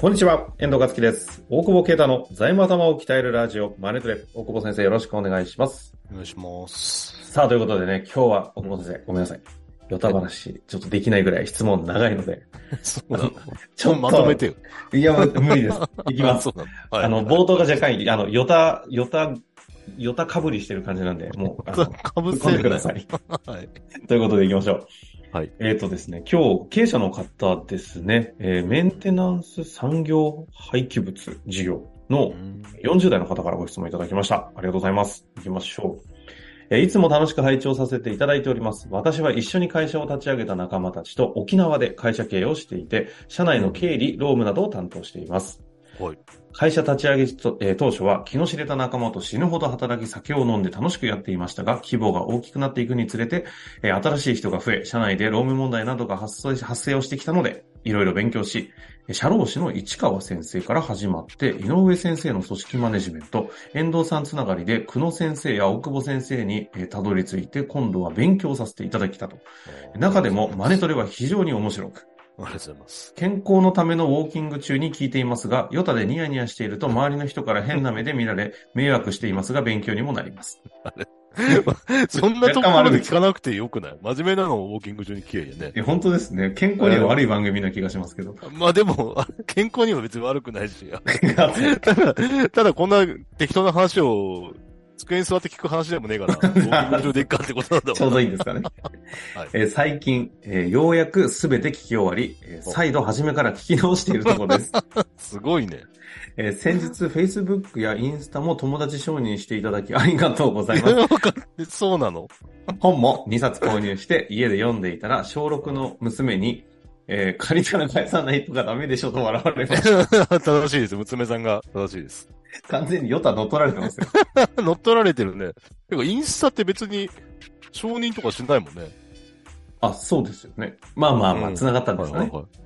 こんにちは、遠藤和樹です。大久保啓太の財務頭を鍛えるラジオ、マネトレ。大久保先生よろしくお願いします。お願いします。さあ、ということでね、今日は大久保先生、ごめんなさい。ヨタ話、ちょっとできないぐらい質問長いので、そうなの。ちょっとまとめてよ。いや、無理です。いきます。はいあの、冒頭が若干、あの、ヨタ、ヨタ、ヨタかぶりしてる感じなんで、もう、かぶ 突っ込んでください。はい。ということで行きましょう。はい。えっ、とですね、今日、経営者の方ですね、えーメンテナンス産業廃棄物事業の40代の方からご質問いただきました。ありがとうございます。行きましょう。えーいつも楽しく拝聴させていただいております。私は一緒に会社を立ち上げた仲間たちと沖縄で会社経営をしていて、社内の経理、労務などを担当しています。はい。会社立ち上げと、えー当初は気の知れた仲間と死ぬほど働き酒を飲んで楽しくやっていましたが、規模が大きくなっていくにつれて、えー新しい人が増え、社内で労務問題などが発生発生をしてきたので、いろいろ勉強し、えー社労士の市川先生から始まって、井上先生の組織マネジメント、遠藤さんつながりで、久野先生や大久保先生にえーたどり着いて、今度は勉強させていただきたと。中でも、マネトレは非常に面白く、ありがとうございます。健康のためのウォーキング中に聞いていますが、ヨタでニヤニヤしていると周りの人から変な目で見られ、迷惑していますが勉強にもなります。そんなところで聞かなくてよくない？真面目なのをウォーキング中に聞けよね。え、本当ですね。健康には悪い番組な気がしますけど。まあでも、あ 健康には別に悪くないし。ただ、ただこんな適当な話を机に座って聞く話でもねえから、ウォーキング中でいっかってことなんだちょうどいいんですかね。はいえー最近、えーようやくすべて聞き終わり、えー再度初めから聞き直しているところです。すごいね。えー先日、Facebook やインスタも友達承認していただきありがとうございます。そうなの？本も2冊購入して家で読んでいたら、小6の娘に、えー借りたら返さないとかダメでしょと笑われました。正しいです。娘さんが正しいです。完全にヨタ乗っ取られてますよ。乗っ取られてるね。てか、インスタって別に承認とかしないもんね。あ、そうですよね。まあまあまあ、うん繋がったんですかね。はいはいはい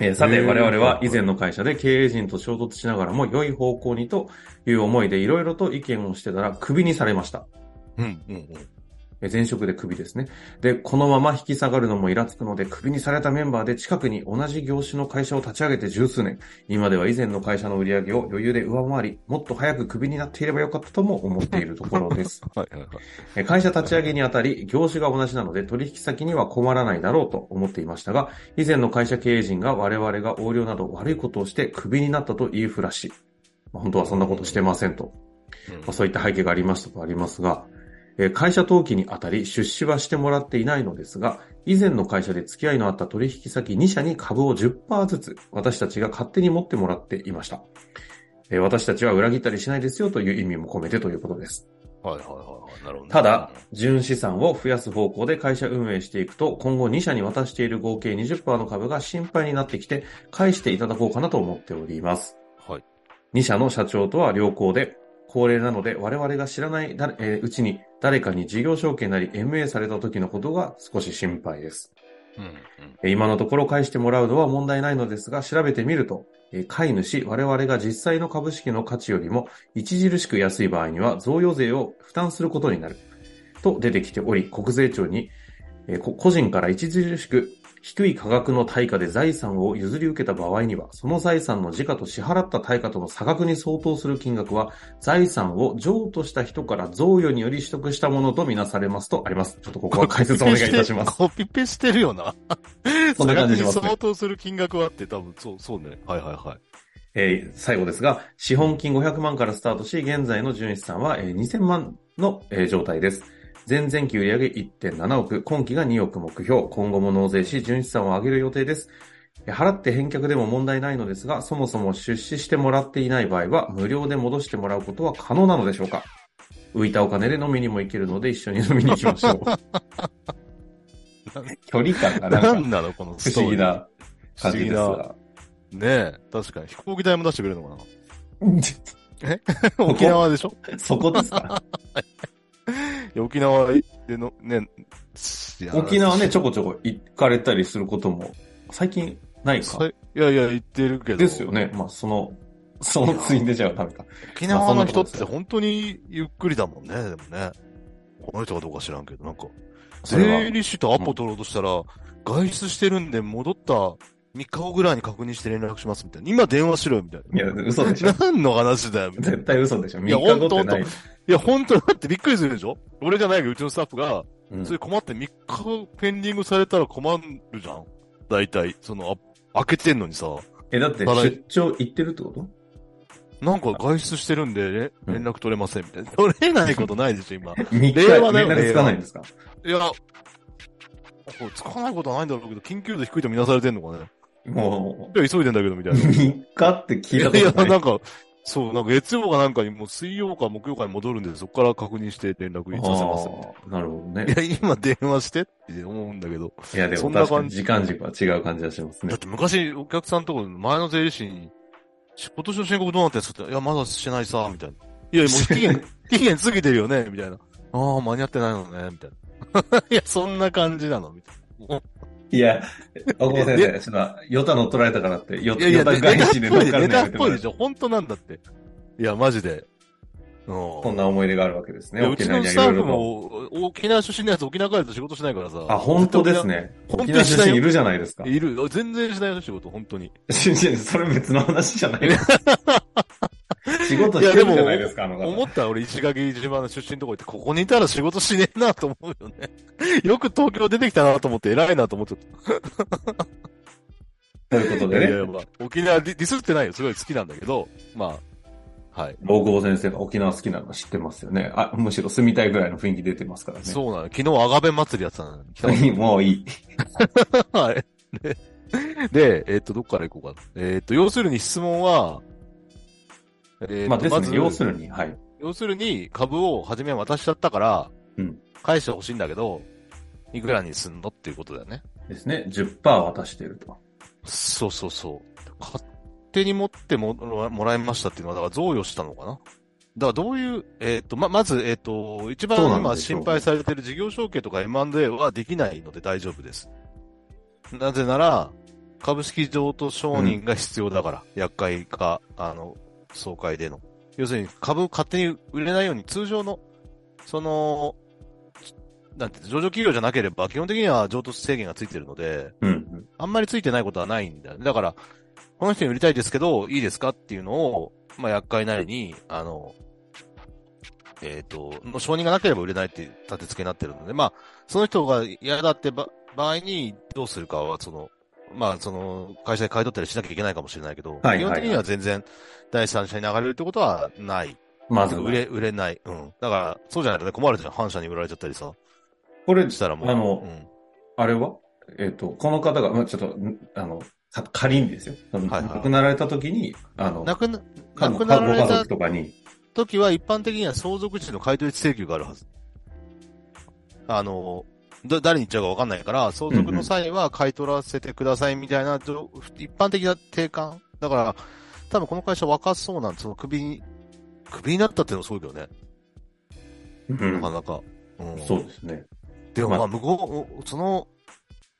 えーさて、我々は以前の会社で経営陣と衝突しながらも良い方向にという思いでいろいろと意見をしてたらクビにされました。うん、うん、うん。えー前職でクビですね。で、このまま引き下がるのもイラつくので、クビにされたメンバーで近くに同じ業種の会社を立ち上げて十数年。今では以前の会社の売り上げを余裕で上回り、もっと早くクビになっていればよかったとも思っているところです。会社立ち上げにあたり、業種が同じなので取引先には困らないだろうと思っていましたが、以前の会社経営陣が我々が横領など悪いことをしてクビになったと言いふらし、まあ本当はそんなことしてませんと、うんまあ、そういった背景がありましたとありますが、えー会社登記にあたり出資はしてもらっていないのですが、以前の会社で付き合いのあった取引先2社に株を10%ずつ私たちが勝手に持ってもらっていました。えー私たちは裏切ったりしないですよという意味も込めてということです。はいはいはいはい。なるほどね。ただ、純資産を増やす方向で会社運営していくと、今後2社に渡している合計20%の株が心配になってきて、返していただこうかなと思っております。はい。2社の社長とは良好で、高齢なので我々が知らない誰、えーうちに誰かに事業承継なり MA された時のことが少し心配です。うん、うん。えー今のところ返してもらうのは問題ないのですが、調べてみると、えー買い主、我々が実際の株式の価値よりも著しく安い場合には贈与税を負担することになる。と出てきており、国税庁に、個人から著しく低い価格の対価で財産を譲り受けた場合には、その財産の時価と支払った対価との差額に相当する金額は、財産を譲渡した人から贈与により取得したものとみなされますとあります。ちょっとここは 解説お願いいたします。コピペしてるよな。そんな感じしますね差額に相当する金額はあって多分、そう、そうね。はいはいはい。えー最後ですが、資本金500万からスタートし、現在の純資産は、えー2000万の、えー状態です。前々期売上1.7億、今期が2億目標、今後も納税し、純資産を上げる予定です。えー払って返却でも問題ないのですが、そもそも出資してもらっていない場合は、無料で戻してもらうことは可能なのでしょうか？浮いたお金で飲みにも行けるので、一緒に飲みに行きましょう。距離感がなかなんんなのこの不思議な感じですが。ねえ、確かに。飛行機代も出してくれるのかな？沖縄でしょ？そこですか？沖縄での、ね、沖縄ね、ちょこちょこ行かれたりすることも、最近ないか？さいいやいや、言ってるけど。ですよね。まあ、その、そのついでじゃダメか。沖縄の人って本当にゆっくりだもんね、でもね。この人かどうか知らんけど、なんか、税理士とアポ取ろうとしたら、外出してるんで戻った3日後ぐらいに確認して連絡しますみたいな。今電話しろよみたいいや、嘘でしょな。。何の話だよみたいな。絶対嘘でしょ。3いや日後ってない。いや、本当だってびっくりするでしょ？俺じゃないけど、うちのスタッフが、うんそれ困って3日後ペンディングされたら困るじゃん大体。その、あ開けてんのにさ。え、だって出張行ってるってこと？なんか外出してるんで、ね、うん連絡取れませんみたいな。取れないことないでしょ、今。?3 日令和だよ連絡つかないんですか？いや、つかないことはないんだろうけど、緊急度低いとみなされてんのかね。もいや、急いでんだけど、みたう、いな。3日って聞いたいや、ことない。なんか、そう、なんか月曜かなんかにもう水曜か木曜かに戻るんで、そこから確認して連絡させます。なるほどねい。や、今電話してって思うんだけど。いや、でそんな感じ時間軸は違う感じがしますねだっ。て昔、お客さんとこ前の税理士に、今年の申告どうなってんすかって、いや、まだしてないさ、みたいな。いや、もう期限、期限過ぎてるよね、みたいな。ああ、間に合ってないのね、みたいな。いや、そんな感じなの、みたいな。いや、大久保先生、ちょっと、ヨタ乗っ取られたからって、ヨタネタっ返しで乗っかるのやめてもらえっぽいでしょ本当なんだって。いや、マジで。うん。な思い出があるわけですね。うちのスタッフ。も、沖縄出身のやつ沖縄帰ると仕事しないからさ。あ、本当ですね。本沖縄出身いるじゃないですか。いる。全然しないよ、仕事、本当に。それ別の話じゃないですか。仕事してるじゃないですか、あの方。思ったら俺石垣島の出身のとこ行って、ここにいたら仕事しねえなと思うよね。よく東京出てきたなと思って偉いなと思っちゃった。ということいやいや、でね、まあ、沖縄ディスってないよ。すごい好きなんだけど、まあ、はい。大久保先生が沖縄好きなの知ってますよね。あ、むしろ住みたいぐらいの雰囲気出てますからね。そうなの。昨日アガベ祭りやってたのに もういい。はい。で、でえっと、どっから行こうか。えっと、要するに質問は、えっまあですね、要するに、はい。要するに株を初め渡しちゃったから、うん返してほしいんだけど、いくらにすんのっていうことだよね。ですね、10%渡してると。そうそうそう。勝手に持ってももらいましたっていうのは、だから贈与したのかなだからどういう、えっ、と、ま、まず、えっ、と、一番今心配されてる事業承継とか M&A はできないので大丈夫です。なぜなら、株式譲渡承認が必要だから、厄介か、あの、総会での。要するに株勝手に売れないように通常の、その、なんて、上場企業じゃなければ基本的には譲渡制限がついてるので、うん。あんまりついてないことはないんだよね。だから、この人に売りたいですけど、いいですかっていうのを、まあ、厄介なりに、あの、えっ、と、の承認がなければ売れないって立て付けになってるので、まあ、その人が嫌だってば場合にどうするかは、その、まあ、その、会社で買い取ったりしなきゃいけないかもしれないけど、はいはいはい基本的には全然第三者に流れるってことはない。まず、売れ、売れない。うん。だから、そうじゃないとね、困るじゃん。反社に売られちゃったりさ。これ、したらもう。あのうんあれは？えっ、と、この方が、まあ、ちょっと、んあの、か仮にですよ。はいはい亡くなられた時に、あの、亡くな、か亡くなられたご家族とかに、時は一般的には相続地の買取請求があるはず。あの、だ誰に言っちゃうかわかんないから、相続の際は買い取らせてくださいみたいな、じょ一般的な定款。だから、多分この会社若そうなんで、その首に、首になったっていうのもすごいけどね。うんなかなか。うん、そうですね。でもまあまあ向こう、その、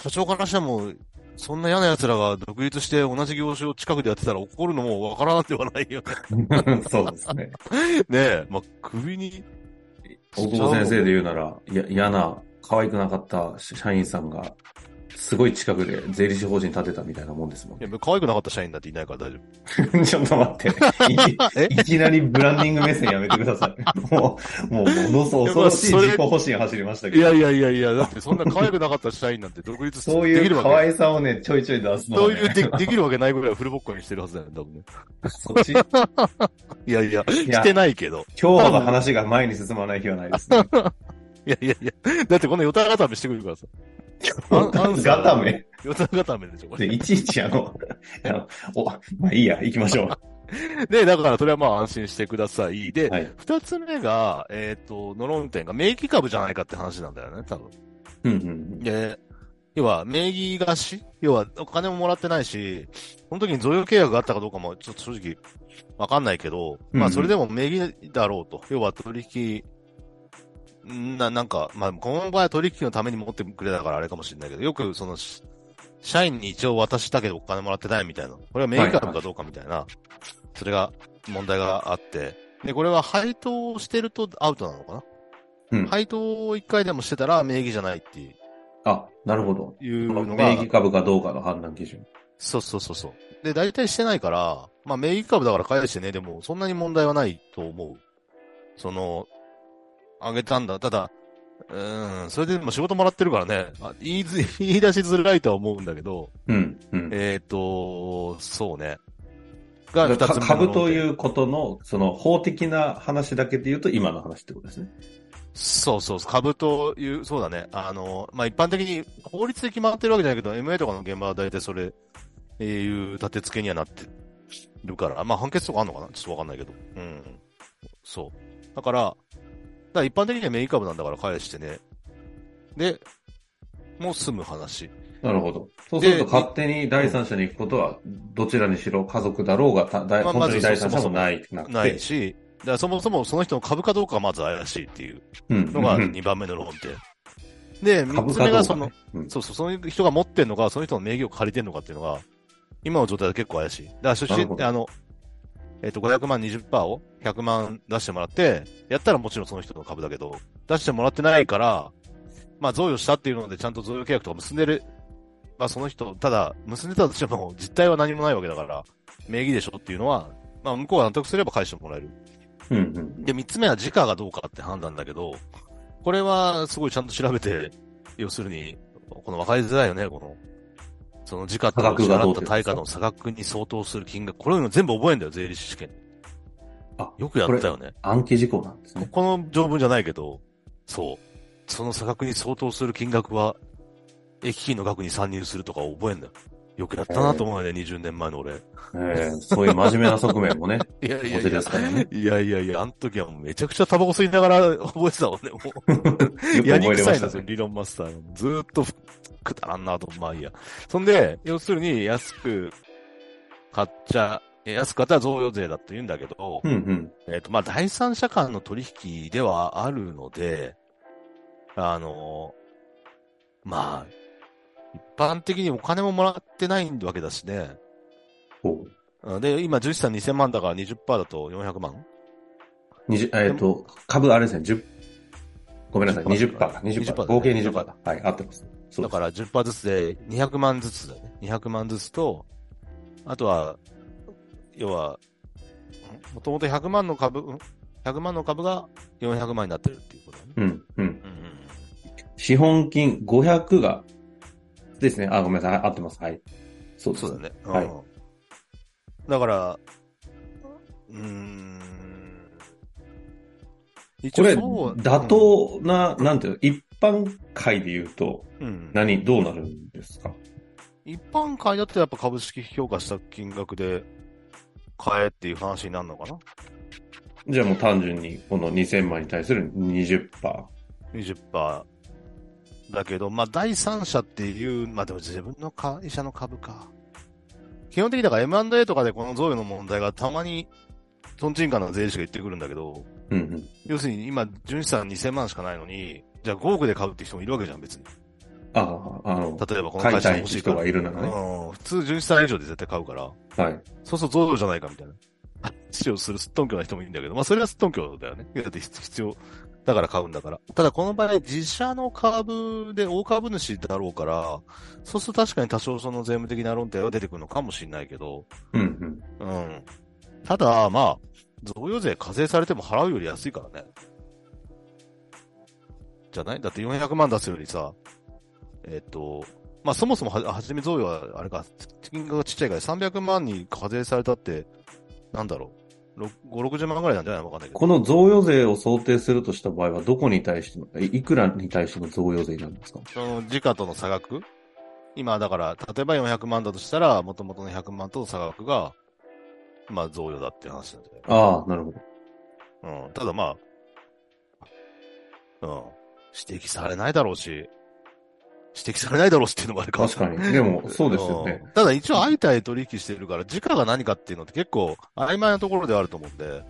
社長からしても、そんな嫌な奴らが独立して同じ業種を近くでやってたら怒るのもわからなくてはないよ そうですね。ね。ねえ、まあ首に、大久保先生で言うなら、いや嫌な、可愛くなかった社員さんが、すごい近くで税理士法人立てたみたいなもんですもんい。や、可愛くなかった社員なんていないから大丈 ちょっと待って。え？いいきなりブランディング目線やめてください。もう、もう、ものすごい恐ろしい自己保身走りました夫。けど。いやいやいやいや、だってそんな可愛くなかった社員なんて独立そういう可愛さをね、ちょいちょい出すのは、ね。そういうでできるわけないぐらいフルボッコにしてるはずだよね、多分ね。そっち、いやいや、してないけど。今日ほど話が前に進まない日はないですね。いやいやいや、だってこのヨタ固めしてくるからさ。ガタメ。ヨタ固めでしょ、これで、いちいちあの、あの、お、まあいいや、行きましょう。で、だからそれはまあ安心してください。で、はい。二つ目が、えっ、と、の論点が名義株じゃないかって話なんだよね、多分。うんうんで、要は、名義貸し？要は、お金ももらってないし、その時に贈与契約があったかどうかも、ちょっと正直、わかんないけど、うんまあ、それでも名義だろうと。要は、取引、な、なんか、まあ、この場合は取引のために持ってくれたからあれかもしれないけど、よく、その、し社員に一応渡したけどお金もらってないみたいな。これは名義株かどうかみたいな、それが、問題があって。で、これは配当をしてるとアウトなのかな？うん。配当を一回でもしてたら名義じゃないっていう。あ、なるほど。いうのが、名義株かどうかの判断基準。そうそうそうそう。で、大体してないから、まあ、名義株だから返してね、でも、そんなに問題はないと思う。その、あげたんだ。ただ、うーん、それでも仕事もらってるからね、あ言いず、言い出しづらいとは思うんだけど、うん。うん。えっ、と、そうね。が、二かつ目の株ということの、その法的な話だけで言うと今の話ってことですね。そうそう株という、そうだね。あの、まあ、一般的に法律で決まってるわけじゃないけど、MA とかの現場は大体それ、えーいう立て付けにはなってるから、まあ、判決とかあんのかな？ちょっとわかんないけど。うん。そう。だから、だから一般的にはメイン株なんだから返してね。で、もう済む話。なるほど。そうすると勝手に第三者に行くことは、どちらにしろ家族だろうが、ただまあ本当に第三者もないなくて。ないし、だからそもそもその人の株かどうかがまず怪しいっていううん。のがうん2番目の論点。で、3株つ目がそのうんそうそう、その人が持ってんのか、その人の名義を借りてんのかっていうのが、今の状態で結構怪しい。だから出資、なるほどあの、えっ、と、500万20%を100万出してもらって、やったらもちろんその人の株だけど、出してもらってないから、まあ、贈与したっていうので、ちゃんと贈与契約とか結んでる、まあ、その人、ただ、結んでたとしても、実態は何もないわけだから、名義でしょっていうのは、まあ、向こうが納得すれば返してもらえる。うんうん。で、三つ目は時価がどうかって判断だけど、これはすごいちゃんと調べて、要するに、この分かりづらいよね、この、その時価と支払った対価の差額に相当する金額、これを全部覚えんだよ、税理士試験。あ、よくやったよね。暗記事項なんですね。この条文じゃないけど、そう。その差額に相当する金額は、駅費の額に参入するとかを覚えんだよ。よくやったなと思うよね、20年前の俺。ええそういう真面目な側面もね、いやいやいやね。いやいやいや、あの時はめちゃくちゃタバコ吸いながら覚えてたもんね、もう。やりくさいんですよ。理論マスターの。ずーっとくだらんなと、まあいいや。そんで、要するに安く買っちゃ、え安く買ったら贈与税だって言うんだけど、うんうん。えっ、と、まあ第三者間の取引ではあるので、あの、まあ、一般的にお金ももらってないわけだしね。で、今、11さん2000万だから20%だと400万20えっ、と、株あれですね、10、ごめんなさい、20%か。20%。20%合計20%だ。はい、合ってます。だから10%ずつで200万ずつだよね。200万ずつと、あとは、要は、もともと100万の株、ん100万の株が400万になってるっていうことだね。うん、うん。うんうん資本金500が、ですね。あ、ごめんなさい。合ってます。はい。そうです。そうだね。はいうんだから、うーん。一これ、妥当な、なんていうの、一般会で言うと、うん。何、どうなるんですか？一般会だとやっぱ株式評価した金額で買えっていう話になるのかな？じゃあもう単純に、この2000万に対する20%。20%だけど、まあ、第三者っていう、まあでも自分の会社の株か。基本的にだから M&A とかでこの贈与の問題がたまに、トンチンカンの税理士が言ってくるんだけど、うんうん。要するに今、純資産2000万しかないのに、じゃあ5億で買うって人もいるわけじゃん、別に。ああ、あの、例えばこの会社が欲しい人がいるならねうん。普通純資産以上で絶対買うから。はい。そうそう、贈与じゃないかみたいな。話をするすっとんきょな人もいるんだけど、まあそれはすっとんきょだよね。だって必要、だから買うんだから。ただこの場合、自社の株で大株主だろうから、そうすると確かに多少その税務的な論点は出てくるのかもしれないけど、うんうん。うん。ただ、まあ、贈与税課税されても払うより安いからね。じゃない？だって400万出すよりさ、えっと、まあそもそもは、はじめ贈与は、あれか、金額がちっちゃいから300万に課税されたって、なんだろう、ろ5、60万ぐらいなんじゃない？のわかんないけど。この贈与税を想定するとした場合は、どこに対しての、いいくらに対しての贈与税なんですか？その時価との差額？今、だから、例えば400万だとしたら、元々の100万との差額が、まあ贈与だって話なんだよね。ああ、なるほど。うん。ただまあ、うん。指摘されないだろうし、指摘されないだろうしっていうのもあるかも確かに。でも、そうですよね。うんただ一応相対取引してるから、時価が何かっていうのって結構曖昧なところではあると思うんで、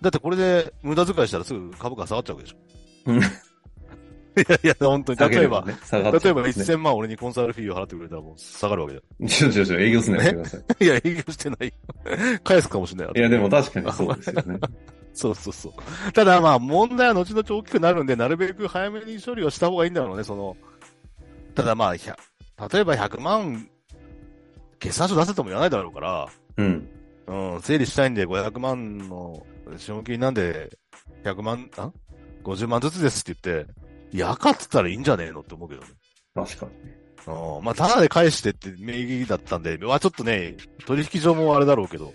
だってこれで無駄遣いしたらすぐ株価下がっちゃうわけでしょ。うんいやいや、本当に。例えば、ね、例えばゃうんですね1000万俺にコンサルフィーを払ってくれたらもう下がるわけだよ。ちょちょちょ、営業すんのやめてください。いや、営業してないよ。返すかもしれない。いや、でも確かにそうですよね。そうそうそう。ただまあ問題は後々大きくなるんで、なるべく早めに処理をした方がいいんだろうね、その。ただまあ、例えば100万決算書出せとも言わないだろうから、うん。うん、整理したいんで500万の資本金なんで、100万、あ ?50 万ずつですって言って、いやかってたらいいんじゃねえのって思うけどね。確かにね。うん、まあ、ただで返してって名義だったんで、まあちょっとね、取引上もあれだろうけど、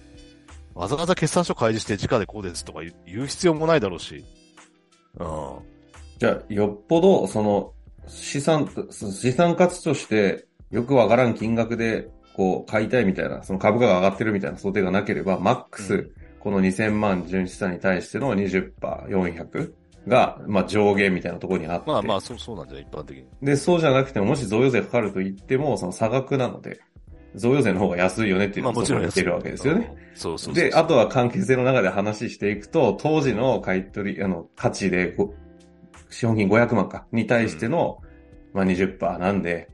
わざわざ決算書開示して直でこうですとか言う言う必要もないだろうし、うん。じゃあ、よっぽど、その、資産、資産価値として、よくわからん金額で、こう、買いたいみたいな、その株価が上がってるみたいな想定がなければ、マックス、うこの2000万純資産に対しての20%、400が、まあ上限みたいなところにあって。まあまあ、そう、そうなんじゃ一般的に。で、そうじゃなくても、もし贈与税かかると言っても、その差額なので、贈与税の方が安いよねっていうまあもちろんの言ってるわけですよね。うん。そうそうで、あとは関係性の中で話していくと、当時の買い取り、あの、価値でご、資本金500万か、に対しての、まあ20%なんで、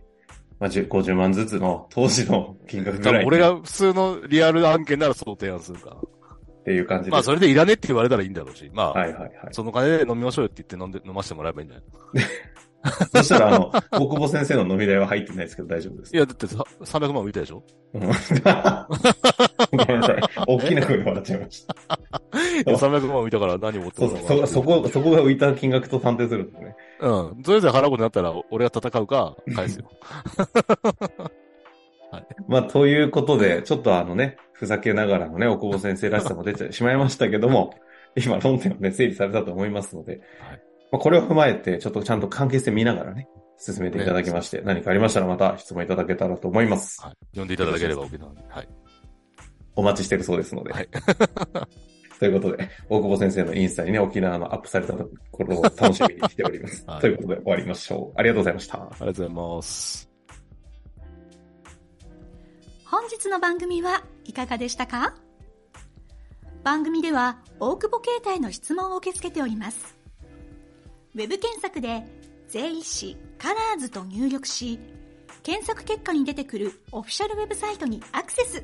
まあ10 50万ずつの当時の金額ぐらい俺が普通のリアル案件ならそう提案するから。ていう感じで。まあ、それでいらねって言われたらいいんだろうし、まあ、はいはいはい。その金で飲みましょうよって言って飲んで、飲ませてもらえばいいんじゃないそしたら、あの、大久保先生の飲み代は入ってないですけど大丈夫ですい。や、だってさ300万浮いたでしょ？うん ごめんなさい。大きな声で笑っちゃいました。いや ?300 万浮いたから何を持ってそうそう、そ、そこ、そこが浮いた金額と算定するんですね。うん。それぞれ払うことになったら、俺が戦うか、返すよ。まあ、ということで、ちょっとあのね、ふざけながらのね、大久保先生らしさも出てしまいましたけども、今論点をね、整理されたと思いますので、はいまあ、これを踏まえて、ちょっとちゃんと関係性見ながらね、進めていただきまして、何かありましたらまた質問いただけたらと思います。はい。呼んでいただければ OK なので。はい。お待ちしてるそうですので。はい ということで、大久保先生のインスタにね、沖縄のアップされたところを楽しみにしております。はいということで終わりましょう。ありがとうございました。ありがとうございます。本日の番組はいかがでしたか？番組では大久保携帯の質問を受け付けております。ウェブ検索で税理士カラーズと入力し、検索結果に出てくるオフィシャルウェブサイトにアクセス。